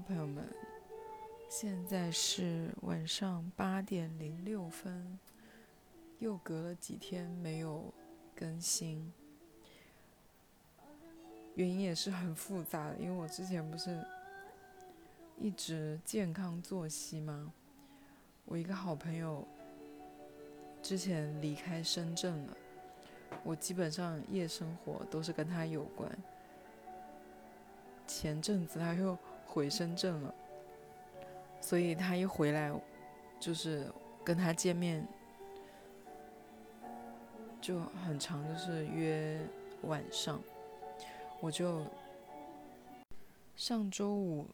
朋友们，现在是晚上八点零六分，又隔了几天没有更新，原因也是很复杂的，因为我之前不是一直健康作息吗？我一个好朋友之前离开深圳了，我基本上夜生活都是跟他有关。前阵子他又回深圳了，所以他一回来，就是跟他见面就很长，就是约晚上。我就上周五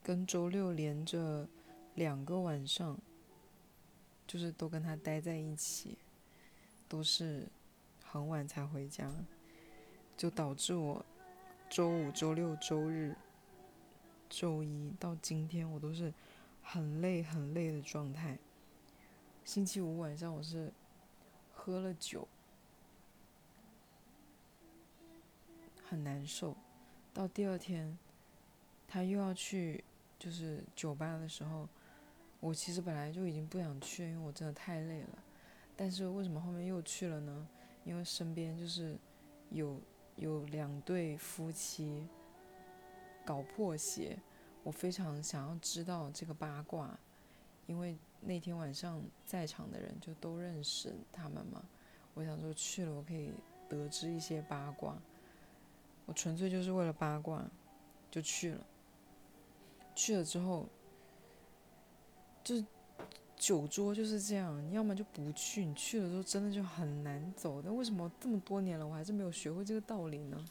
跟周六连着两个晚上，就是都跟他待在一起，都是很晚才回家，就导致我。周五、周六、周日、周一到今天，我都是很累、很累的状态。星期五晚上我是喝了酒，很难受。到第二天，他又要去就是酒吧的时候，我其实本来就已经不想去，因为我真的太累了。但是为什么后面又去了呢？因为身边就是有。有两对夫妻搞破鞋，我非常想要知道这个八卦，因为那天晚上在场的人就都认识他们嘛。我想说去了，我可以得知一些八卦。我纯粹就是为了八卦就去了。去了之后，就。酒桌就是这样，你要么就不去，你去了之后真的就很难走。但为什么这么多年了，我还是没有学会这个道理呢？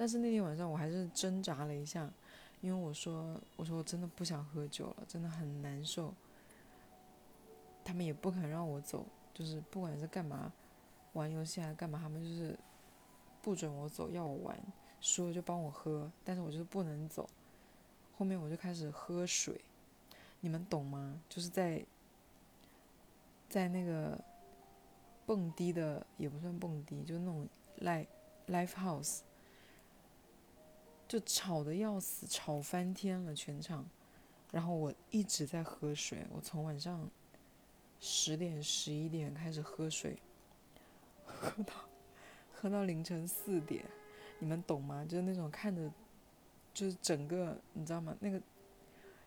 但是那天晚上我还是挣扎了一下，因为我说，我说我真的不想喝酒了，真的很难受。他们也不肯让我走，就是不管是干嘛，玩游戏还是干嘛，他们就是不准我走，要我玩，输了就帮我喝，但是我就是不能走。后面我就开始喝水，你们懂吗？就是在。在那个蹦迪的也不算蹦迪，就那种 live live house，就吵得要死，吵翻天了全场。然后我一直在喝水，我从晚上十点十一点开始喝水，喝到喝到凌晨四点，你们懂吗？就是那种看着，就是整个你知道吗？那个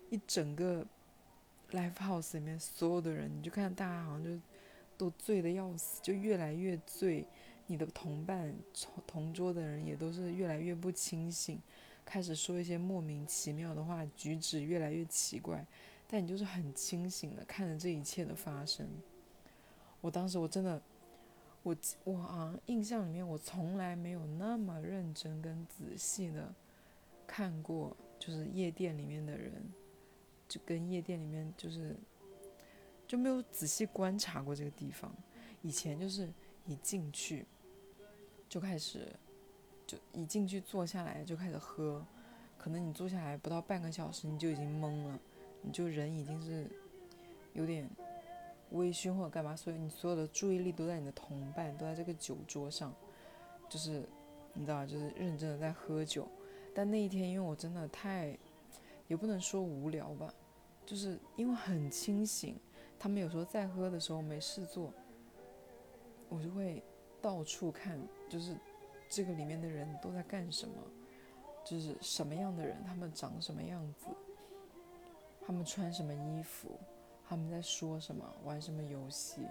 一整个。Live House 里面所有的人，你就看大家好像就都醉的要死，就越来越醉。你的同伴、同桌的人也都是越来越不清醒，开始说一些莫名其妙的话，举止越来越奇怪。但你就是很清醒的看着这一切的发生。我当时我真的，我我啊印象里面我从来没有那么认真跟仔细的看过，就是夜店里面的人。就跟夜店里面就是就没有仔细观察过这个地方，以前就是一进去就开始就一进去坐下来就开始喝，可能你坐下来不到半个小时你就已经懵了，你就人已经是有点微醺或者干嘛，所以你所有的注意力都在你的同伴都在这个酒桌上，就是你知道就是认真的在喝酒，但那一天因为我真的太也不能说无聊吧。就是因为很清醒，他们有时候在喝的时候没事做，我就会到处看，就是这个里面的人都在干什么，就是什么样的人，他们长什么样子，他们穿什么衣服，他们在说什么，玩什么游戏，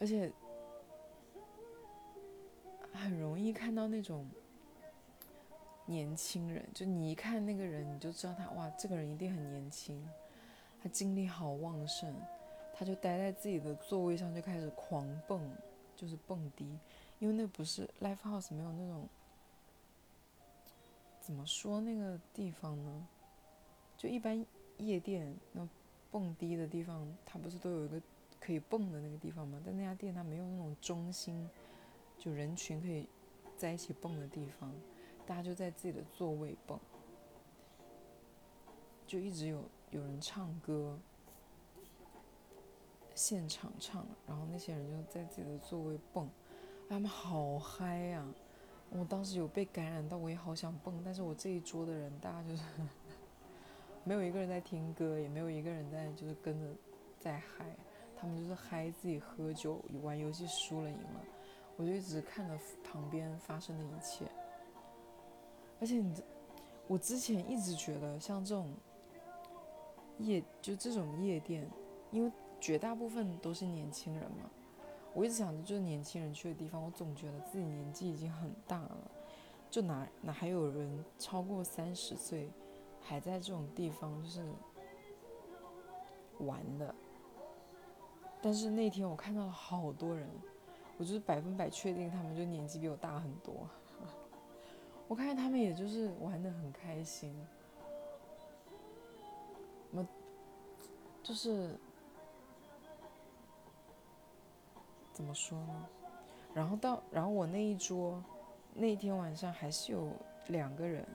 而且很容易看到那种。年轻人，就你一看那个人，你就知道他哇，这个人一定很年轻，他精力好旺盛，他就待在自己的座位上就开始狂蹦，就是蹦迪，因为那不是 live house 没有那种，怎么说那个地方呢？就一般夜店那蹦迪的地方，它不是都有一个可以蹦的那个地方吗？但那家店它没有那种中心，就人群可以在一起蹦的地方。大家就在自己的座位蹦，就一直有有人唱歌，现场唱，然后那些人就在自己的座位蹦，他们好嗨呀！我当时有被感染到，我也好想蹦，但是我这一桌的人，大家就是 没有一个人在听歌，也没有一个人在就是跟着在嗨，他们就是嗨自己喝酒玩游戏输了赢了，我就一直看着旁边发生的一切。而且你，我之前一直觉得像这种夜就这种夜店，因为绝大部分都是年轻人嘛。我一直想着就是年轻人去的地方，我总觉得自己年纪已经很大了，就哪哪还有人超过三十岁还在这种地方就是玩的。但是那天我看到了好多人，我就是百分百确定他们就年纪比我大很多。我看见他们也就是玩的很开心，我就是。怎么说呢？然后到，然后我那一桌，那天晚上还是有两个人，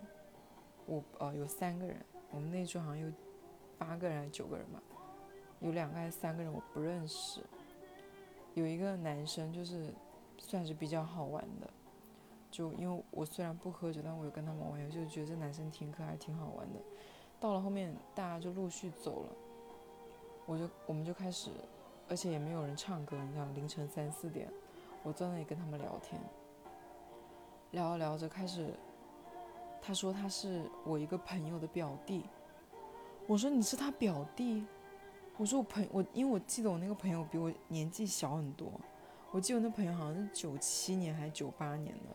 我呃有三个人，我们那一桌好像有八个人还是九个人吧，有两个还是三个人我不认识，有一个男生就是算是比较好玩的，就因为我虽然不喝酒，但我有跟他们玩游，就觉得这男生挺可爱，挺好玩的。到了后面大家就陆续走了，我就我们就开始。而且也没有人唱歌，你知道，凌晨三四点，我在那里跟他们聊天，聊着聊着开始，他说他是我一个朋友的表弟，我说你是他表弟，我说我朋我因为我记得我那个朋友比我年纪小很多，我记得我那朋友好像是九七年还是九八年的，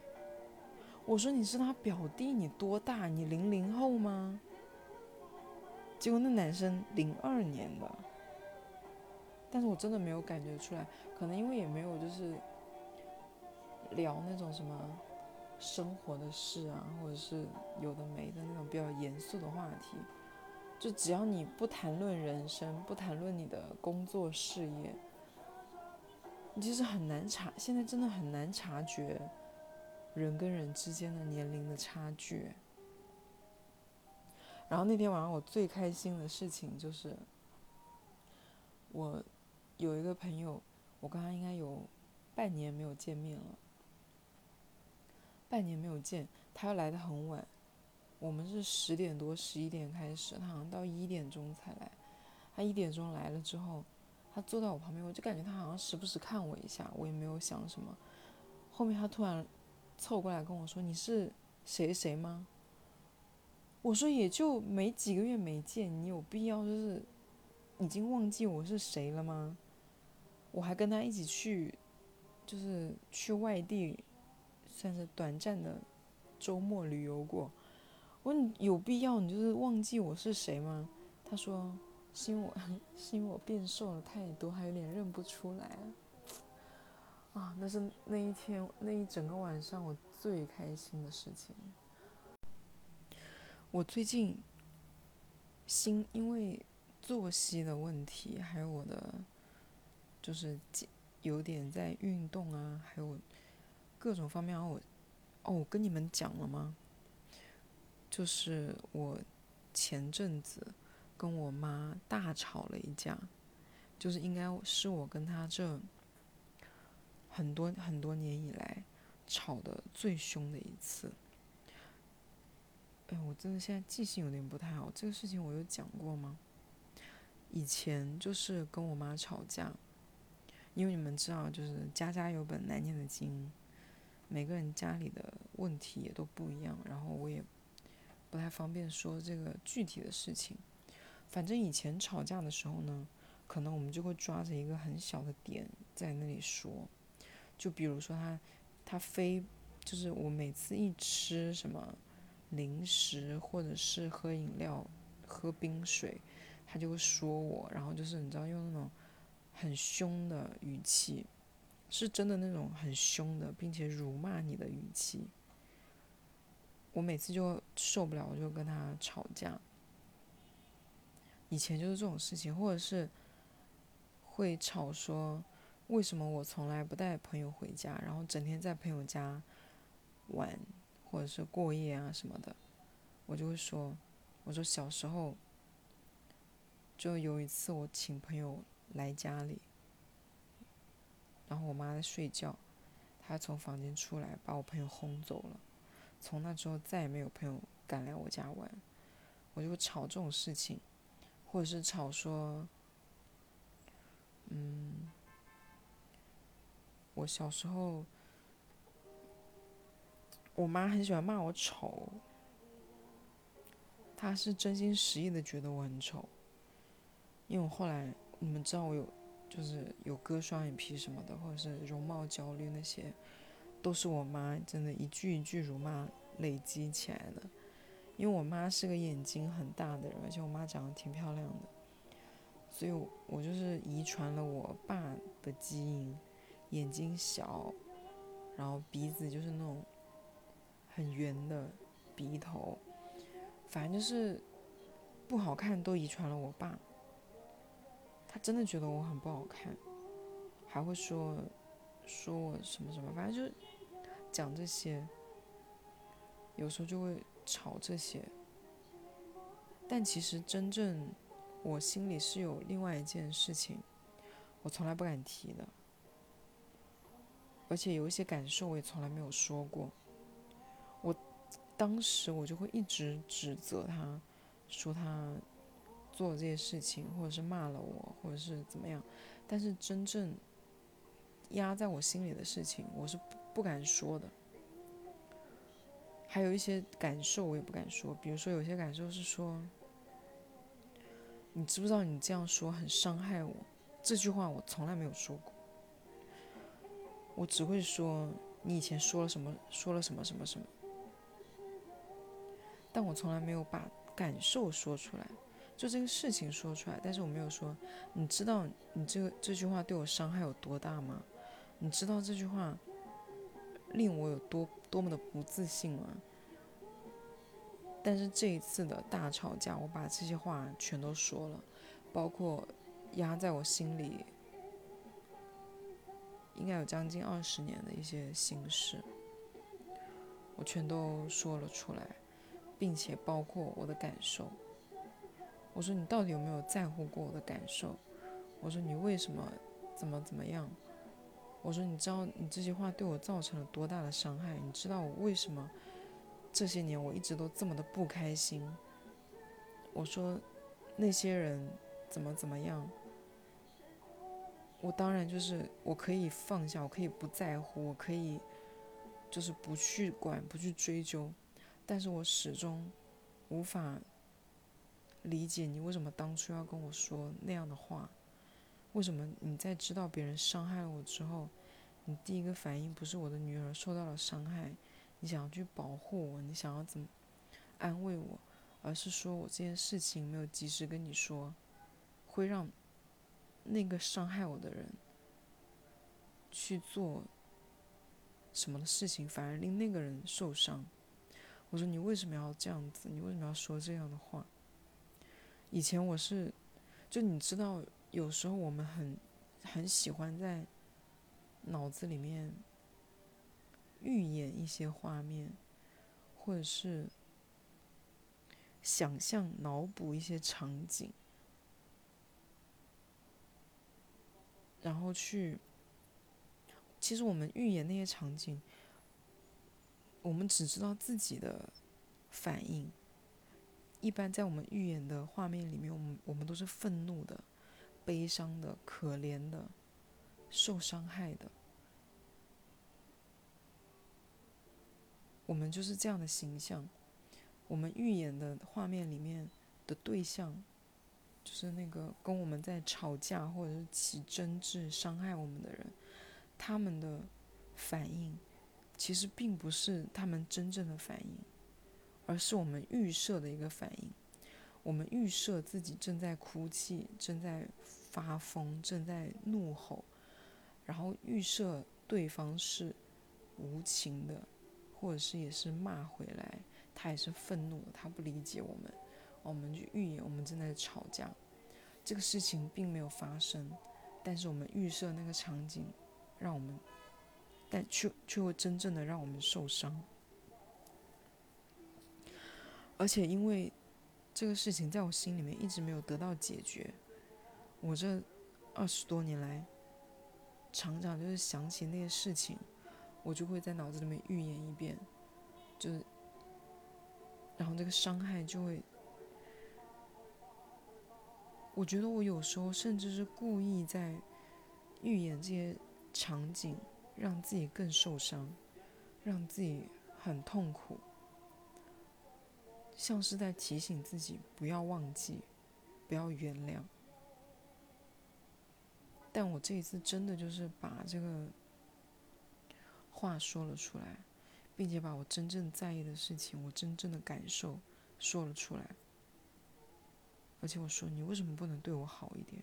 我说你是他表弟，你多大？你零零后吗？结果那男生零二年的。但是我真的没有感觉出来，可能因为也没有就是聊那种什么生活的事啊，或者是有的没的那种比较严肃的话题。就只要你不谈论人生，不谈论你的工作事业，你其实很难察，现在真的很难察觉人跟人之间的年龄的差距。然后那天晚上我最开心的事情就是我。有一个朋友，我跟他应该有半年没有见面了。半年没有见，他又来的很晚。我们是十点多、十一点开始，他好像到一点钟才来。他一点钟来了之后，他坐在我旁边，我就感觉他好像时不时看我一下，我也没有想什么。后面他突然凑过来跟我说：“你是谁谁吗？”我说：“也就没几个月没见，你有必要就是已经忘记我是谁了吗？”我还跟他一起去，就是去外地，算是短暂的周末旅游过。我问有必要你就是忘记我是谁吗？他说是因为我是因为我变瘦了太多，还有点认不出来。啊，那是那一天那一整个晚上我最开心的事情。我最近心因为作息的问题，还有我的。就是有点在运动啊，还有各种方面。我哦，我跟你们讲了吗？就是我前阵子跟我妈大吵了一架，就是应该是我跟她这很多很多年以来吵的最凶的一次。哎，我真的现在记性有点不太好。这个事情我有讲过吗？以前就是跟我妈吵架。因为你们知道，就是家家有本难念的经，每个人家里的问题也都不一样。然后我也不太方便说这个具体的事情。反正以前吵架的时候呢，可能我们就会抓着一个很小的点在那里说。就比如说他，他非就是我每次一吃什么零食或者是喝饮料、喝冰水，他就会说我。然后就是你知道用那种。很凶的语气，是真的那种很凶的，并且辱骂你的语气。我每次就受不了，我就跟他吵架。以前就是这种事情，或者是会吵说为什么我从来不带朋友回家，然后整天在朋友家玩或者是过夜啊什么的，我就会说，我说小时候就有一次我请朋友。来家里，然后我妈在睡觉，她从房间出来，把我朋友轰走了。从那之后，再也没有朋友敢来我家玩。我就会吵这种事情，或者是吵说，嗯，我小时候，我妈很喜欢骂我丑，她是真心实意的觉得我很丑。因为我后来，你们知道我有，就是有割双眼皮什么的，或者是容貌焦虑那些，都是我妈真的一句一句辱骂累积起来的。因为我妈是个眼睛很大的人，而且我妈长得挺漂亮的，所以我就是遗传了我爸的基因，眼睛小，然后鼻子就是那种很圆的鼻头，反正就是不好看都遗传了我爸。他真的觉得我很不好看，还会说说我什么什么，反正就讲这些，有时候就会。吵这些，但其实真正我心里是有另外一件事情，我从来不敢提的，而且有一些感受我也从来没有说过。我当时我就会一直指责他，说他做这些事情，或者是骂了我，或者是怎么样。但是真正压在我心里的事情，我是不敢说的。还有一些感受我也不敢说，比如说有些感受是说，你知不知道你这样说很伤害我？这句话我从来没有说过，我只会说你以前说了什么，说了什么什么什么，但我从来没有把感受说出来，就这个事情说出来，但是我没有说，你知道你这个这句话对我伤害有多大吗？你知道这句话？令我有多多么的不自信吗！但是这一次的大吵架，我把这些话全都说了，包括压在我心里应该有将近二十年的一些心事，我全都说了出来，并且包括我的感受。我说你到底有没有在乎过我的感受？我说你为什么怎么怎么样？我说：“你知道你这些话对我造成了多大的伤害？你知道我为什么这些年我一直都这么的不开心？”我说：“那些人怎么怎么样？我当然就是我可以放下，我可以不在乎，我可以就是不去管、不去追究，但是我始终无法理解你为什么当初要跟我说那样的话。”为什么你在知道别人伤害了我之后，你第一个反应不是我的女儿受到了伤害，你想要去保护我，你想要怎么安慰我，而是说我这件事情没有及时跟你说，会让那个伤害我的人去做什么的事情，反而令那个人受伤。我说你为什么要这样子？你为什么要说这样的话？以前我是，就你知道。有时候我们很很喜欢在脑子里面预演一些画面，或者是想象、脑补一些场景，然后去。其实我们预演那些场景，我们只知道自己的反应。一般在我们预演的画面里面，我们我们都是愤怒的。悲伤的、可怜的、受伤害的，我们就是这样的形象。我们预演的画面里面的对象，就是那个跟我们在吵架或者是起争执、伤害我们的人，他们的反应其实并不是他们真正的反应，而是我们预设的一个反应。我们预设自己正在哭泣，正在。发疯，正在怒吼，然后预设对方是无情的，或者是也是骂回来，他也是愤怒，他不理解我们，我们就预演我们正在吵架，这个事情并没有发生，但是我们预设那个场景，让我们，但却却会真正的让我们受伤，而且因为这个事情在我心里面一直没有得到解决。我这二十多年来，常常就是想起那些事情，我就会在脑子里面预演一遍，就是，然后这个伤害就会，我觉得我有时候甚至是故意在预演这些场景，让自己更受伤，让自己很痛苦，像是在提醒自己不要忘记，不要原谅。但我这一次真的就是把这个话说了出来，并且把我真正在意的事情、我真正的感受说了出来。而且我说：“你为什么不能对我好一点？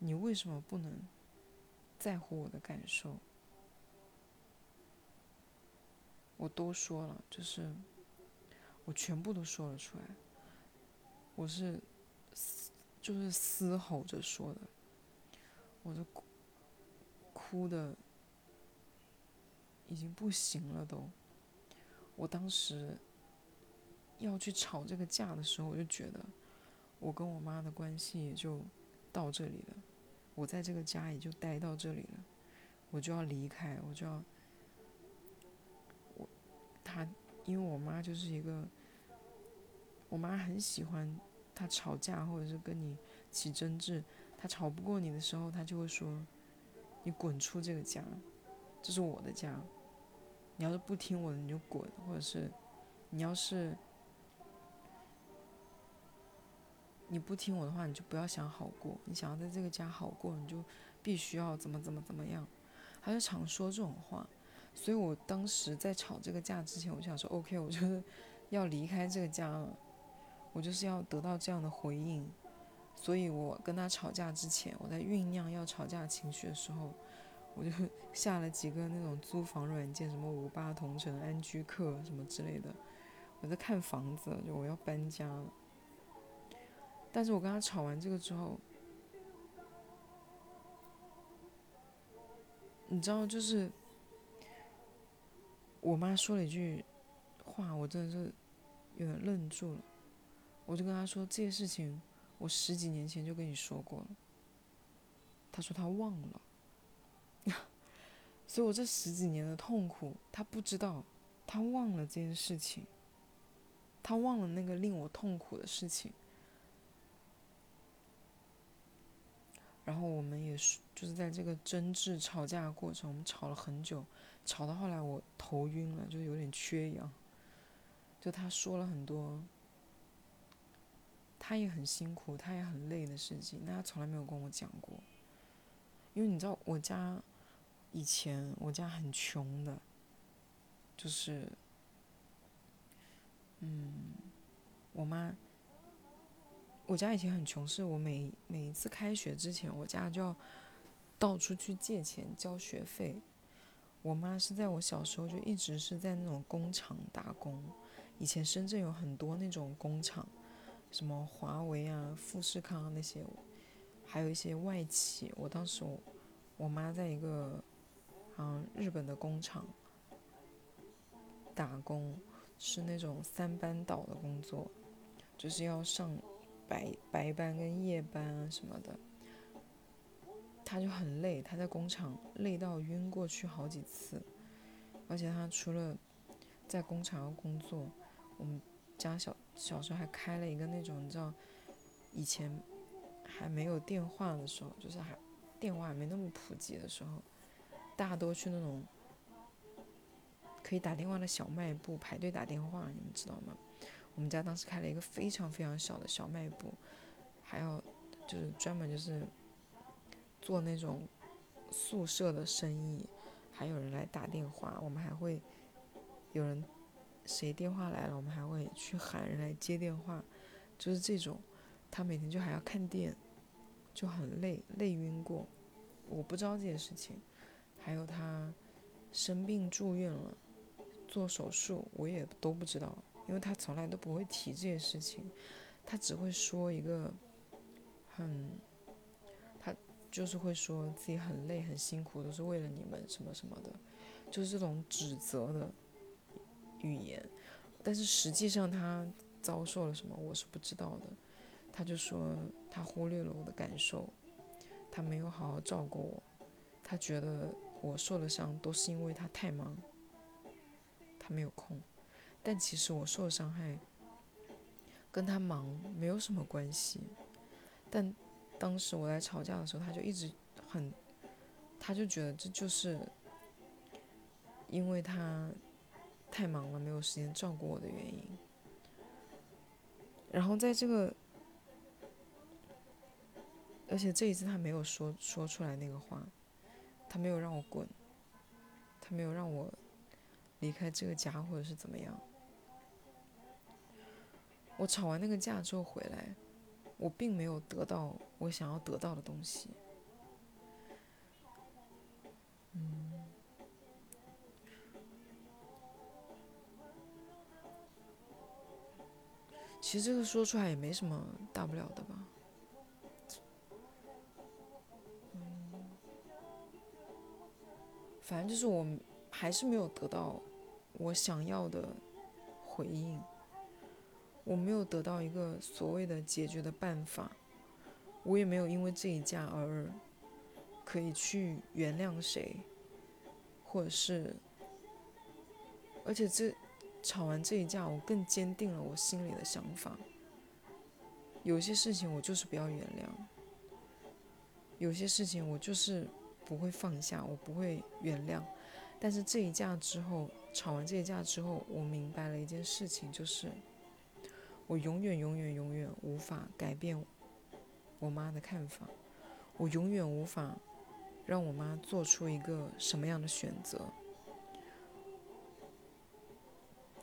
你为什么不能在乎我的感受？”我都说了，就是我全部都说了出来。我是就是嘶吼着说的。我都哭，哭的已经不行了都。我当时要去吵这个架的时候，我就觉得我跟我妈的关系也就到这里了，我在这个家也就待到这里了，我就要离开，我就要我他，因为我妈就是一个，我妈很喜欢她吵架或者是跟你起争执。她吵不过你的时候，她就会说：“你滚出这个家，这是我的家。你要是不听我的，你就滚；或者是你要是你不听我的话，你就不要想好过。你想要在这个家好过，你就必须要怎么怎么怎么样。”她就常说这种话。所以我当时在吵这个架之前，我想说：“OK，我就是要离开这个家了，我就是要得到这样的回应。”所以我跟他吵架之前，我在酝酿要吵架情绪的时候，我就 下了几个那种租房软件，什么五八同城、安居客什么之类的。我在看房子，就我要搬家了。但是我跟他吵完这个之后，你知道，就是我妈说了一句话，我真的是有点愣住了。我就跟他说这些事情。我十几年前就跟你说过了。他说他忘了，所以我这十几年的痛苦，他不知道，他忘了这件事情，他忘了那个令我痛苦的事情。然后我们也是，就是在这个争执、吵架的过程，我们吵了很久，吵到后来我头晕了，就有点缺氧。就他说了很多。他也很辛苦，他也很累的事情，但他从来没有跟我讲过。因为你知道，我家以前我家很穷的，就是，嗯，我妈，我家以前很穷，是我每每一次开学之前，我家就要到处去借钱交学费。我妈是在我小时候就一直是在那种工厂打工，以前深圳有很多那种工厂。什么华为啊、富士康啊那些，还有一些外企。我当时我我妈在一个嗯日本的工厂打工，是那种三班倒的工作，就是要上白白班跟夜班啊什么的。他就很累，他在工厂累到晕过去好几次，而且他除了在工厂要工作，我们家小。小时候还开了一个那种，你知道，以前还没有电话的时候，就是还电话还没那么普及的时候，大家都去那种可以打电话的小卖部排队打电话，你们知道吗？我们家当时开了一个非常非常小的小卖部，还要就是专门就是做那种宿舍的生意，还有人来打电话，我们还会有人。谁电话来了，我们还会去喊人来接电话，就是这种。他每天就还要看店，就很累，累晕过。我不知道这件事情。还有他生病住院了，做手术，我也都不知道，因为他从来都不会提这些事情，他只会说一个很，他就是会说自己很累很辛苦，都是为了你们什么什么的，就是这种指责的。语言，但是实际上他遭受了什么，我是不知道的。他就说他忽略了我的感受，他没有好好照顾我，他觉得我受的伤都是因为他太忙，他没有空。但其实我受的伤害跟他忙没有什么关系。但当时我在吵架的时候，他就一直很，他就觉得这就是因为他太忙了，没有时间照顾我的原因。然后在这个，而且这一次他没有说说出来那个话，他没有让我滚，他没有让我离开这个家或者是怎么样。我吵完那个架之后回来。我并没有得到我想要得到的东西。其实这个说出来也没什么大不了的吧。嗯，反正就是我还是没有得到我想要的回应。我没有得到一个所谓的解决的办法，我也没有因为这一架而可以去原谅谁，或者是，而且这吵完这一架，我更坚定了我心里的想法。有些事情我就是不要原谅，有些事情我就是不会放下，我不会原谅。但是这一架之后，吵完这一架之后，我明白了一件事情，就是。我永远、永远、永远无法改变我妈的看法，我永远无法让我妈做出一个什么样的选择。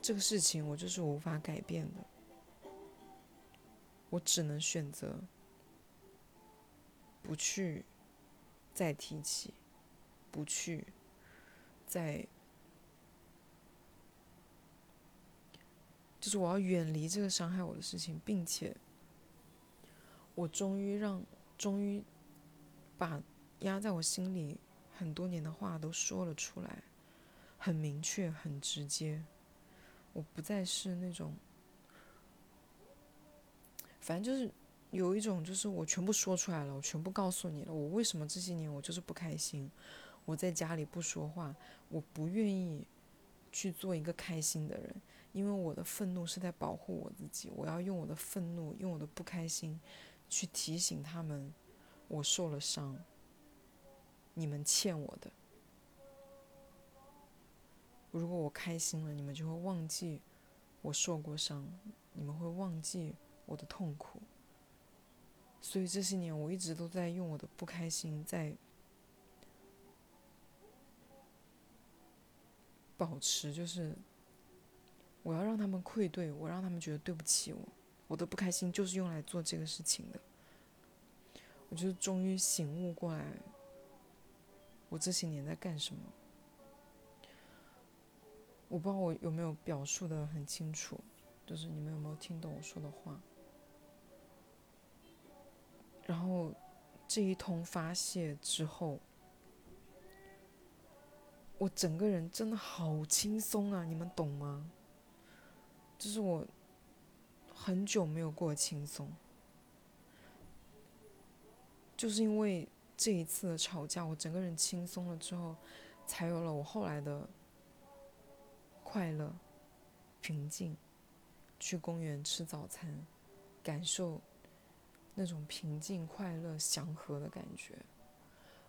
这个事情我就是无法改变的，我只能选择不去再提起，不去再。就是我要远离这个伤害我的事情，并且，我终于让，终于把压在我心里很多年的话都说了出来，很明确，很直接。我不再是那种，反正就是有一种，就是我全部说出来了，我全部告诉你了，我为什么这些年我就是不开心，我在家里不说话，我不愿意去做一个开心的人。因为我的愤怒是在保护我自己，我要用我的愤怒，用我的不开心，去提醒他们，我受了伤，你们欠我的。如果我开心了，你们就会忘记我受过伤，你们会忘记我的痛苦。所以这些年，我一直都在用我的不开心在保持，就是。我要让他们愧对我，让他们觉得对不起我。我的不开心就是用来做这个事情的。我就终于醒悟过来，我这些年在干什么。我不知道我有没有表述的很清楚，就是你们有没有听懂我说的话？然后这一通发泄之后，我整个人真的好轻松啊！你们懂吗？就是我很久没有过轻松，就是因为这一次的吵架，我整个人轻松了之后，才有了我后来的快乐、平静。去公园吃早餐，感受那种平静、快乐、祥和的感觉。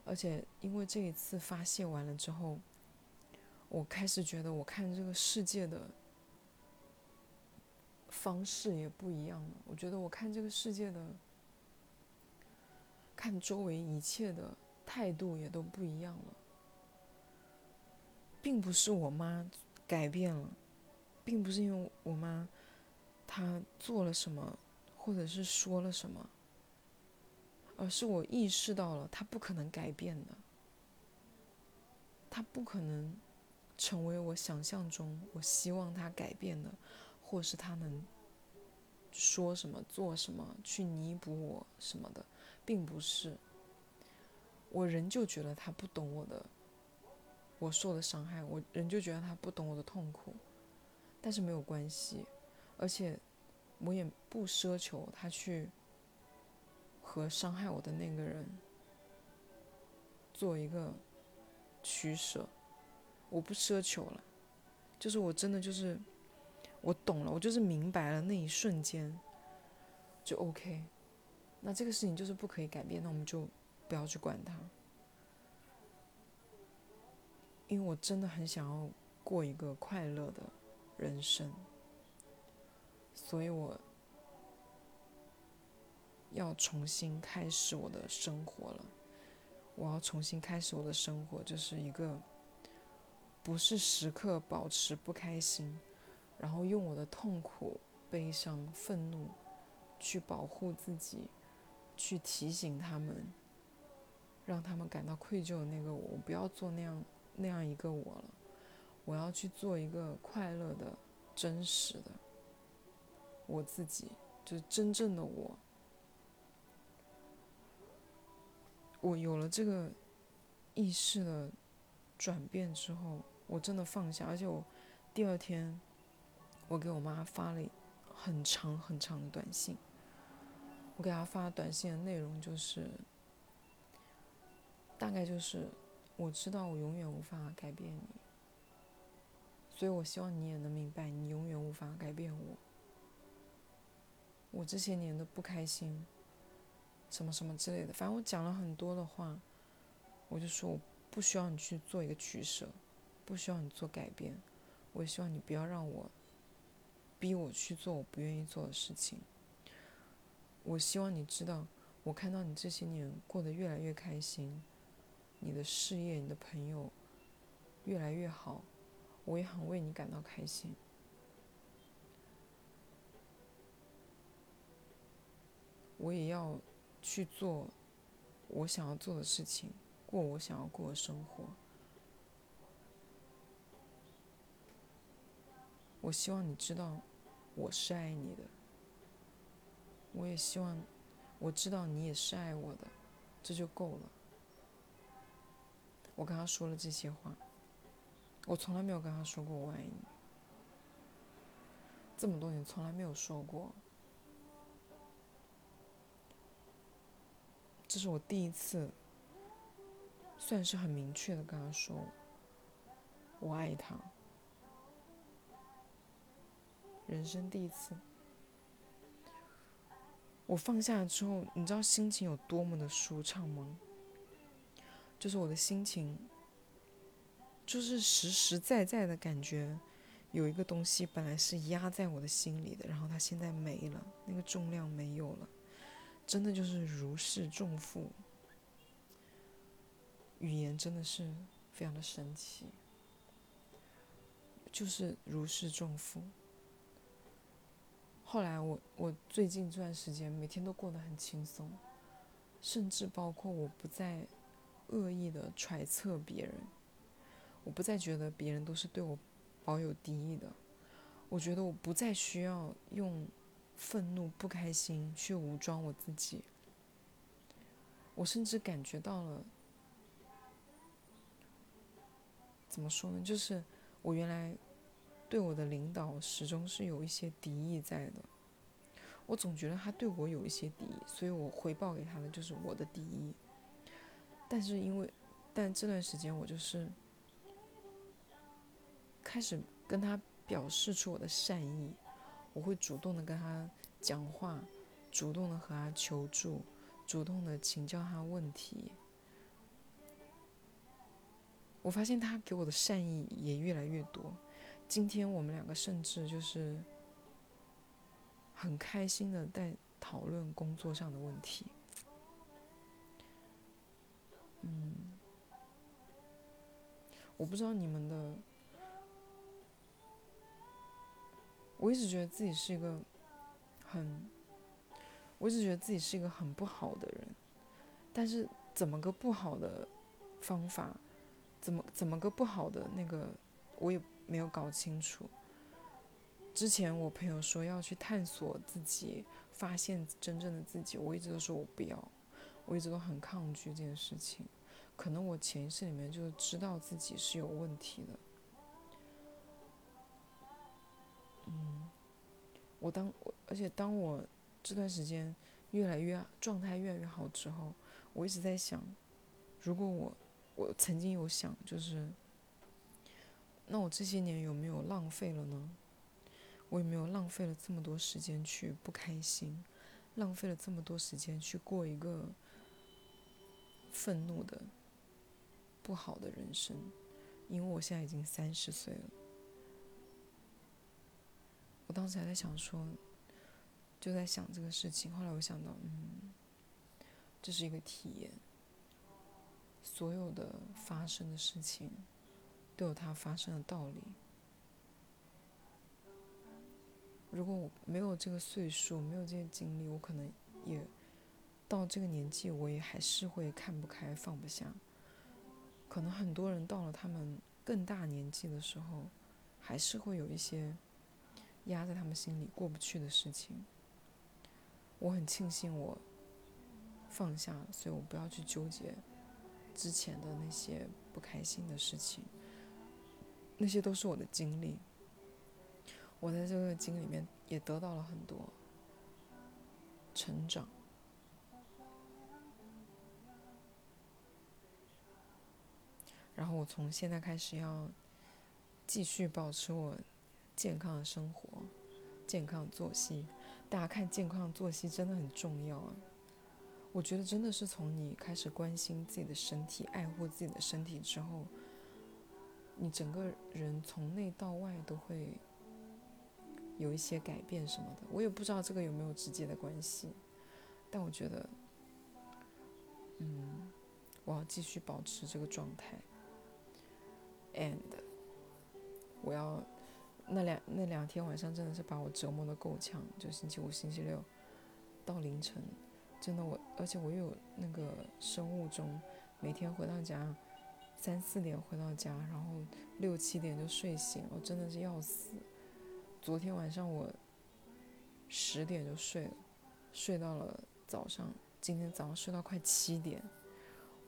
而且因为这一次发泄完了之后，我开始觉得我看这个世界的。方式也不一样了。我觉得我看这个世界的、看周围一切的态度也都不一样了。并不是我妈改变了，并不是因为我妈她做了什么，或者是说了什么，而是我意识到了她不可能改变的，她不可能成为我想象中我希望她改变的。或是他能说什么、做什么去弥补我什么的，并不是。我仍旧觉得他不懂我的，我受的伤害，我仍旧觉得他不懂我的痛苦。但是没有关系，而且我也不奢求他去和伤害我的那个人做一个，取舍，我不奢求了，就是我真的就是我懂了，我就是明白了那一瞬间就 OK。那这个事情就是不可以改变，那我们就不要去管它，因为我真的很想要过一个快乐的人生，所以我要重新开始我的生活了。我要重新开始我的生活，就是一个不是时刻保持不开心，然后用我的痛苦、悲伤、愤怒去保护自己。去提醒他们，让他们感到愧疚的那个我，我不要做那样那样一个我了。我要去做一个快乐的、真实的我自己，就是真正的我。我有了这个意识的转变之后，我真的放下，而且我第二天，我给我妈发了很长很长的短信。我给她发短信的内容就是，大概就是，我知道我永远无法改变你，所以我希望你也能明白，你永远无法改变我。我这些年的不开心，什么什么之类的，反正我讲了很多的话，我就说我不需要你去做一个取舍，不需要你做改变，我也希望你不要让我逼我去做我不愿意做的事情。我希望你知道，我看到你这些年过得越来越开心，你的事业、你的朋友越来越好，我也很为你感到开心。我也要去做我想要做的事情，过我想要过的生活。我希望你知道，我是爱你的。我也希望，我知道你也是爱我的，这就够了。我跟他说了这些话，我从来没有跟他说过我爱你，这么多年从来没有说过，这是我第一次，算是很明确的跟他说，我爱他，人生第一次。我放下了之后，你知道心情有多么的舒畅吗？就是我的心情，就是实实在在的感觉，有一个东西本来是压在我的心里的，然后它现在没了，那个重量没有了，真的就是如释重负。语言真的是非常的神奇，就是如释重负。后来我我最近这段时间每天都过得很轻松，甚至包括我不在恶意的揣测别人，我不再觉得别人都是对我保有敌意的，我觉得我不再需要用愤怒、不开心去武装我自己，我甚至感觉到了，怎么说呢？就是我原来。对我的领导始终是有一些敌意在的，我总觉得他对我有一些敌意，所以我回报给他的就是我的敌意。但是因为，但这段时间我就是开始跟他表示出我的善意，我会主动的跟他讲话，主动的和他求助，主动的请教他问题。我发现他给我的善意也越来越多。今天我们两个甚至就是很开心的在讨论工作上的问题。嗯，我不知道你们的，我一直觉得自己是一个很，我一直觉得自己是一个很不好的人，但是怎么个不好的方法，怎么怎么个不好的那个，我也。没有搞清楚。之前我朋友说要去探索自己，发现真正的自己，我一直都说我不要，我一直都很抗拒这件事情。可能我潜意识里面就知道自己是有问题的。嗯，我当而且当我这段时间越来越状态越来越好之后，我一直在想，如果我我曾经有想，就是那我这些年有没有浪费了呢？我有没有浪费了这么多时间去不开心，浪费了这么多时间去过一个愤怒的、不好的人生？因为我现在已经三十岁了。我当时还在想说，就在想这个事情。后来我想到，嗯，这是一个体验。所有的发生的事情，都有它发生的道理。如果我没有这个岁数，没有这些经历，我可能也到这个年纪，我也还是会看不开、放不下。可能很多人到了他们更大年纪的时候，还是会有一些压在他们心里过不去的事情。我很庆幸我放下，所以我不要去纠结之前的那些不开心的事情。那些都是我的经历。我在这个经历里面也得到了很多成长，然后我从现在开始要继续保持我健康的生活、健康作息。大家看，健康作息真的很重要啊！我觉得真的是从你开始关心自己的身体、爱护自己的身体之后，你整个人从内到外都会。有一些改变什么的，我也不知道这个有没有直接的关系，但我觉得，嗯，我要继续保持这个状态，and 我要那两那两天晚上真的是把我折磨的够呛，就星期五、星期六到凌晨，真的我，而且我又有那个生物钟，每天回到家三四点回到家，然后六七点就睡醒，我真的是要死。昨天晚上我十点就睡了，睡到了早上。今天早上睡到快七点，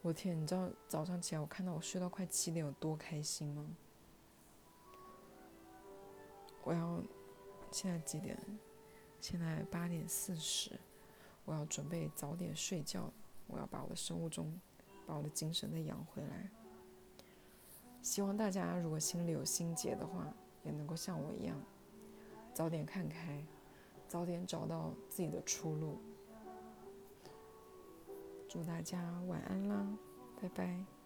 我天！你知道早上起来我看到我睡到快七点有多开心吗？我要现在几点？现在八点四十，我要准备早点睡觉。我要把我的生物钟，把我的精神再养回来。希望大家如果心里有心结的话，也能够像我一样。早点看开，早点找到自己的出路。祝大家晚安啦，拜拜。